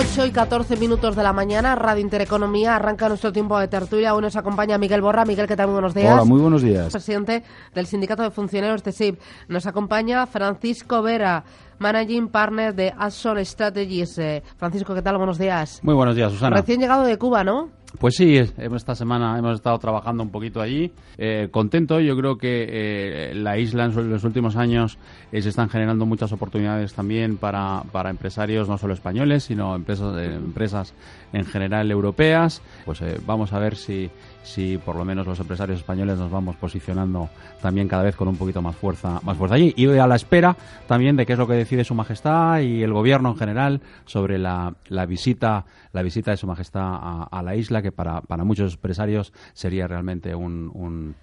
8 y 14 minutos de la mañana, Radio Intereconomía, arranca nuestro tiempo de tertulia. Hoy nos acompaña Miguel Borra. Miguel, ¿qué tal? Muy buenos días. Hola, muy buenos días. Presidente del Sindicato de Funcionarios de SIP. Nos acompaña Francisco Vera, Managing Partner de Action Strategies. Eh, Francisco, ¿qué tal? Buenos días. Muy buenos días, Susana. Recién llegado de Cuba, ¿no? Pues sí, esta semana hemos estado trabajando un poquito allí. Eh, contento, yo creo que eh, la isla en los últimos años eh, se están generando muchas oportunidades también para, para empresarios no solo españoles, sino empresas, empresas en general europeas. Pues vamos a ver si, si por lo menos los empresarios españoles nos vamos posicionando también cada vez con un poquito más fuerza, más fuerza allí. Y a la espera también de qué es lo que decide Su Majestad y el Gobierno en general sobre la, la visita, la visita de Su Majestad a, la isla, que para, para muchos empresarios sería realmente un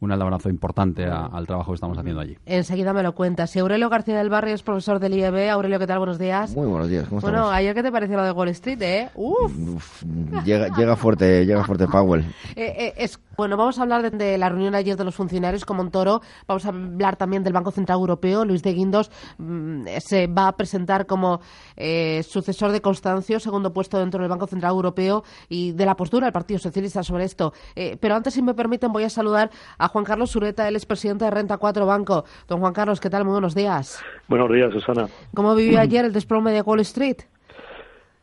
un abrazo importante al trabajo que estamos haciendo allí. Enseguida me lo cuentas. Si Aurelio García del Barrio es profesor del IEB, Aurelio, ¿qué tal? Buenos días. Muy buenos días. ¿cómo bueno, ayer qué te pareció lo de Wall Street, ¿eh? Uf. llega, llega fuerte, llega fuerte Powell. Eh, eh, es, bueno, vamos a hablar de, la reunión ayer de los funcionarios con Montoro. Vamos a hablar también del Banco Central Europeo. Luis de Guindos mm, se va a presentar como eh, sucesor de Constancio, segundo puesto dentro del Banco Central Europeo y de la postura del Partido Socialista sobre esto. pero antes, si me permiten, voy a saludar a Juan Carlos Sureta, él es presidente de Renta 4 Banco. Don Juan Carlos, ¿qué tal? Muy buenos días. Buenos días, Susana. ¿Cómo vivió ayer el desplome de Wall Street?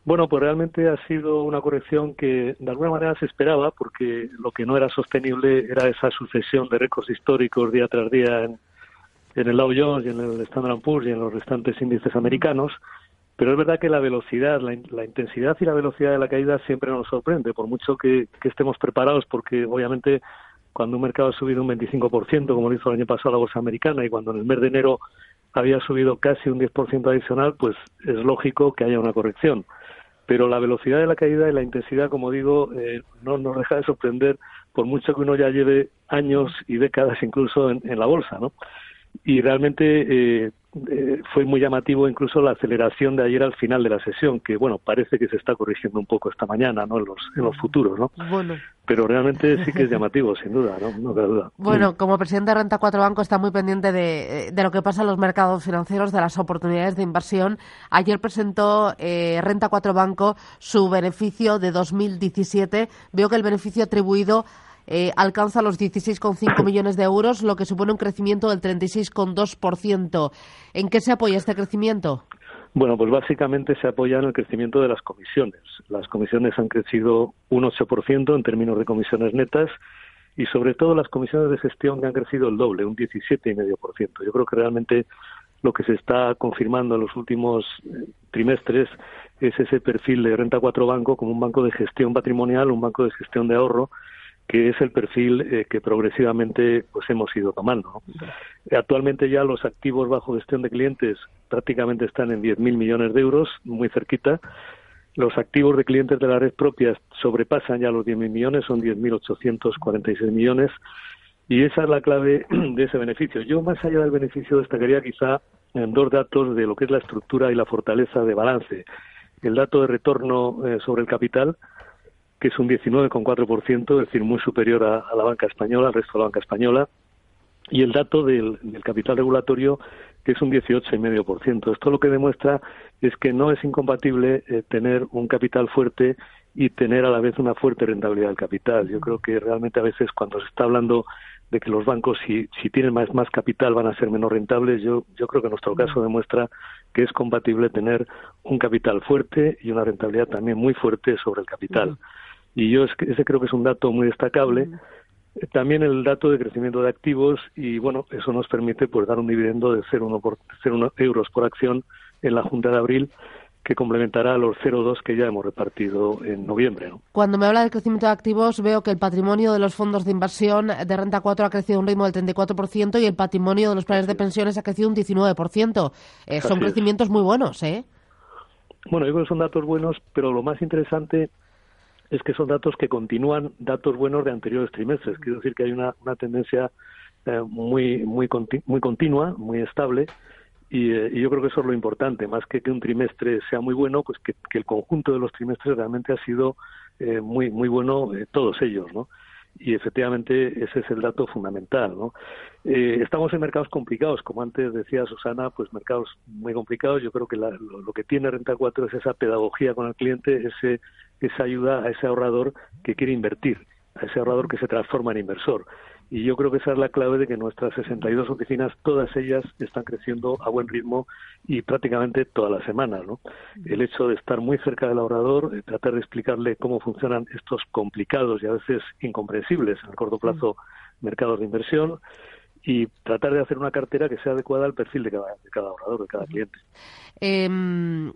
Bueno, pues realmente ha sido una corrección que de alguna manera se esperaba porque lo que no era sostenible era esa sucesión de récords históricos día tras día en, el Dow Jones y en el Standard Poor's y en los restantes índices americanos. Pero es verdad que la velocidad, la, intensidad y la velocidad de la caída siempre nos sorprende, por mucho que estemos preparados, porque obviamente cuando un mercado ha subido un 25%, como lo hizo el año pasado la bolsa americana, y cuando en el mes de enero había subido casi un 10% adicional, pues es lógico que haya una corrección. Pero la velocidad de la caída y la intensidad, como digo, eh, no nos deja de sorprender, por mucho que uno ya lleve años y décadas incluso en, en la bolsa, ¿no? Y realmente eh, eh, fue muy llamativo incluso la aceleración de ayer al final de la sesión, que bueno, parece que se está corrigiendo un poco esta mañana, ¿no? En los, en los futuros, ¿no? Bueno. Pero realmente sí que es llamativo, sin duda, ¿no? No cabe duda. Bueno, como presidente de Renta 4 Banco está muy pendiente de, de, lo que pasa en los mercados financieros, de las oportunidades de inversión. Ayer presentó eh, Renta 4 Banco su beneficio de 2017. Veo que el beneficio atribuido eh, alcanza los 16,5 millones de euros, lo que supone un crecimiento del 36,2%. ¿En qué se apoya este crecimiento? Bueno, pues básicamente se apoya en el crecimiento de las comisiones. Las comisiones han crecido un 8% en términos de comisiones netas y sobre todo las comisiones de gestión que han crecido el doble, un 17,5%. Yo creo que realmente lo que se está confirmando en los últimos eh, trimestres es ese perfil de Renta 4 Banco como un banco de gestión patrimonial, un banco de gestión de ahorro que es el perfil eh, que progresivamente pues hemos ido tomando. Actualmente ya los activos bajo gestión de clientes prácticamente están en 10.000 millones de euros, muy cerquita. Los activos de clientes de la red propia sobrepasan ya los 10.000 millones, son 10.846 millones, y esa es la clave de ese beneficio. Yo, más allá del beneficio, destacaría quizá en dos datos de lo que es la estructura y la fortaleza de balance. El dato de retorno eh, sobre el capital, que es un 19,4%, es decir, muy superior a, la banca española, al resto de la banca española, y el dato del, capital regulatorio, que es un 18,5%. Esto lo que demuestra es que no es incompatible eh, tener un capital fuerte y tener a la vez una fuerte rentabilidad del capital. Yo creo que realmente a veces cuando se está hablando de que los bancos si, si tienen más, más capital van a ser menos rentables, yo, yo creo que nuestro caso demuestra que es compatible tener un capital fuerte y una rentabilidad también muy fuerte sobre el capital. Y yo ese creo que es un dato muy destacable. También el dato de crecimiento de activos y bueno, eso nos permite pues dar un dividendo de 0,1 por 0,1 euros por acción en la Junta de abril que complementará a los 0,2 que ya hemos repartido en noviembre. Cuando me habla del crecimiento de activos, veo que el patrimonio de los fondos de inversión de renta 4 ha crecido a un ritmo del 34% y el patrimonio de los planes de pensiones ha crecido un 19%. Eh, son crecimientos muy buenos, ¿eh? Bueno, yo creo que son datos buenos, pero lo más interesante es que son datos que continúan datos buenos de anteriores trimestres. Quiero decir que hay una, una tendencia eh, muy, muy, muy continua, muy estable, y, eh, y, yo creo que eso es lo importante, más que que un trimestre sea muy bueno, pues que, que el conjunto de los trimestres realmente ha sido eh, muy, muy bueno, eh, todos ellos, ¿no? y efectivamente ese es el dato fundamental. ¿no? Eh, estamos en mercados complicados, como antes decía Susana, pues mercados muy complicados. Yo creo que lo, lo, que tiene Renta 4 es esa pedagogía con el cliente, ese, esa ayuda a ese ahorrador que quiere invertir, a ese ahorrador que se transforma en inversor. Y yo creo que esa es la clave de que nuestras 62 oficinas, todas ellas están creciendo a buen ritmo y prácticamente todas las semanas. ¿no? El hecho de estar muy cerca del ahorrador, de tratar de explicarle cómo funcionan estos complicados y a veces incomprensibles en el corto plazo mercados de inversión y tratar de hacer una cartera que sea adecuada al perfil de cada, de cada ahorrador, de cada cliente. Eh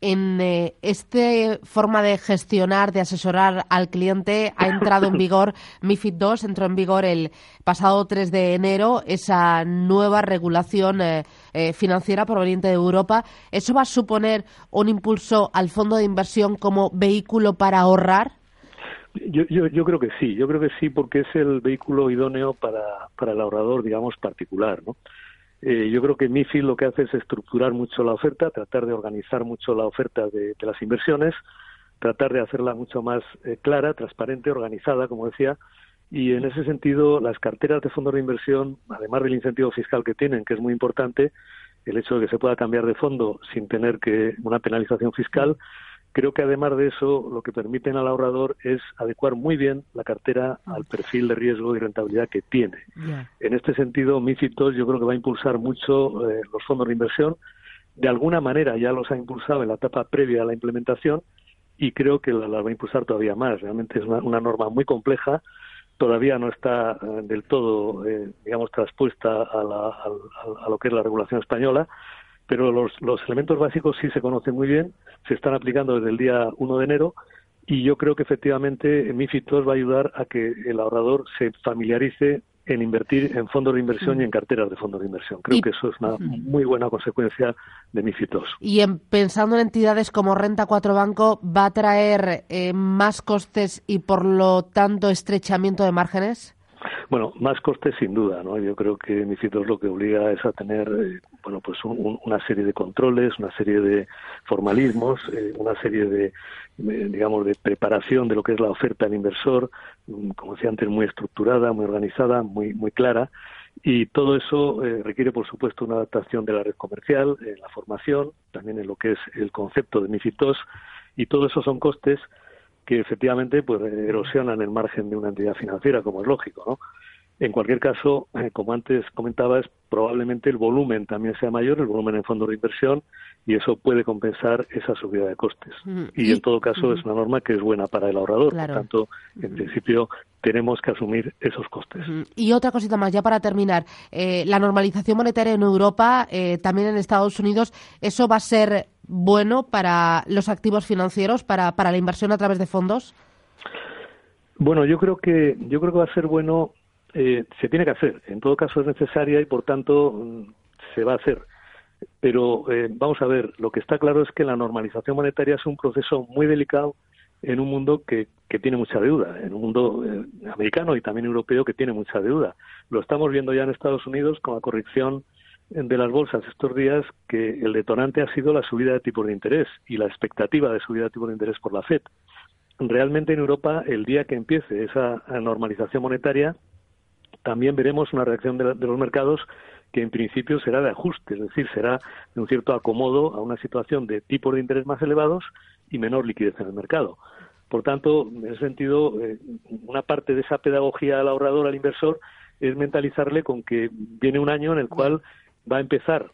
en eh, esta forma de gestionar, de asesorar al cliente, ha entrado en vigor MIFID II, entró en vigor el pasado 3 de enero esa nueva regulación eh, eh, financiera proveniente de Europa. ¿Eso va a suponer un impulso al fondo de inversión como vehículo para ahorrar? Yo, yo, yo creo que sí, yo creo que sí, porque es el vehículo idóneo para, para el ahorrador, digamos, particular, ¿no? Eh, yo creo que MIFID lo que hace es estructurar mucho la oferta, tratar de organizar mucho la oferta de, las inversiones, tratar de hacerla mucho más eh, clara, transparente, organizada, como decía, y en ese sentido las carteras de fondos de inversión, además del incentivo fiscal que tienen, que es muy importante, el hecho de que se pueda cambiar de fondo sin tener que una penalización fiscal, Creo que además de eso, lo que permiten al ahorrador es adecuar muy bien la cartera al perfil de riesgo y rentabilidad que tiene. Yeah. En este sentido, MIFID II yo creo que va a impulsar mucho eh, los fondos de inversión. De alguna manera ya los ha impulsado en la etapa previa a la implementación y creo que las la va a impulsar todavía más. Realmente es una, una norma muy compleja, todavía no está eh, del todo, eh, digamos, traspuesta a, la, a, a, lo que es la regulación española pero los, los elementos básicos sí se conocen muy bien, se están aplicando desde el día 1 de enero y yo creo que efectivamente MIFID II va a ayudar a que el ahorrador se familiarice en invertir en fondos de inversión y en carteras de fondos de inversión. Creo y, que eso es una muy buena consecuencia de MIFID II. Y en, pensando en entidades como Renta 4 Banco, ¿va a traer eh, más costes y por lo tanto estrechamiento de márgenes? Bueno, más costes sin duda, ¿no? Yo creo que MIFID lo que obliga es a tener, eh, bueno, pues un, una serie de controles, una serie de formalismos, eh, una serie de, digamos, de preparación de lo que es la oferta al inversor, mm, como decía antes, muy estructurada, muy organizada, muy, muy clara. Y todo eso eh, requiere, por supuesto, una adaptación de la red comercial, la formación, también en lo que es el concepto de MIFID y todo eso son costes que efectivamente pues erosionan el margen de una entidad financiera, como es lógico, ¿no? En cualquier caso, eh, como antes comentabas, probablemente el volumen también sea mayor, el volumen en fondos de inversión, y eso puede compensar esa subida de costes. Mm. Y, y, en todo caso mm. es una norma que es buena para el ahorrador. Claro. Por tanto, en mm. principio tenemos que asumir esos costes. Y otra cosita más, ya para terminar, eh, la normalización monetaria en Europa, eh, también en Estados Unidos, ¿eso va a ser bueno para los activos financieros, para, para la inversión a través de fondos? Bueno, yo creo que yo creo que va a ser bueno. Eh, se tiene que hacer. En todo caso es necesaria y por tanto mm, se va a hacer. Pero eh, vamos a ver, lo que está claro es que la normalización monetaria es un proceso muy delicado en un mundo que, que tiene mucha deuda, en un mundo eh, americano y también europeo que tiene mucha deuda. Lo estamos viendo ya en Estados Unidos con la corrección de las bolsas estos días que el detonante ha sido la subida de tipos de interés y la expectativa de subida de tipos de interés por la FED. Realmente en Europa, el día que empiece esa normalización monetaria, también veremos una reacción de, los mercados que en principio será de ajuste, es decir, será de un cierto acomodo a una situación de tipos de interés más elevados y menor liquidez en el mercado. Por tanto, en ese sentido, eh, una parte de esa pedagogía al ahorrador, al inversor, es mentalizarle con que viene un año en el cual va a empezar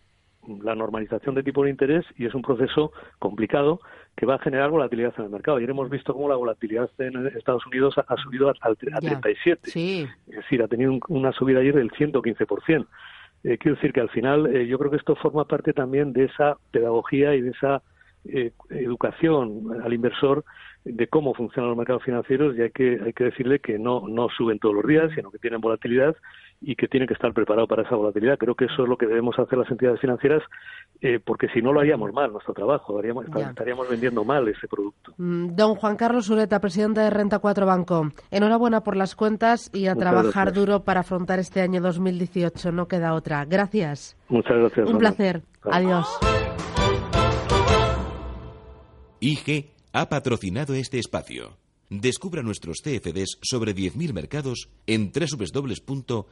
la normalización de tipo de interés y es un proceso complicado que va a generar volatilidad en el mercado. Ayer hemos visto cómo la volatilidad en Estados Unidos ha, subido a, a 37. Sí. Es decir, ha tenido un, una subida ayer del 115%. Eh, quiero decir que al final eh, yo creo que esto forma parte también de esa pedagogía y de esa eh, educación al inversor de cómo funcionan los mercados financieros y hay que, hay que decirle que no, no suben todos los días, sino que tienen volatilidad y que tiene que estar preparado para esa volatilidad. Creo que eso es lo que debemos hacer las entidades financieras, eh, porque si no lo haríamos mal nuestro trabajo, haríamos, estaríamos vendiendo mal ese producto. Mm, don Juan Carlos Ureta, presidente de Renta 4 Banco, enhorabuena por las cuentas y a trabajar duro para afrontar este año 2018. No queda otra. Gracias. Muchas gracias. Un placer. Adiós. IG ha patrocinado este espacio. Descubra nuestros CFDs sobre 10.000 mercados en www.ig.com.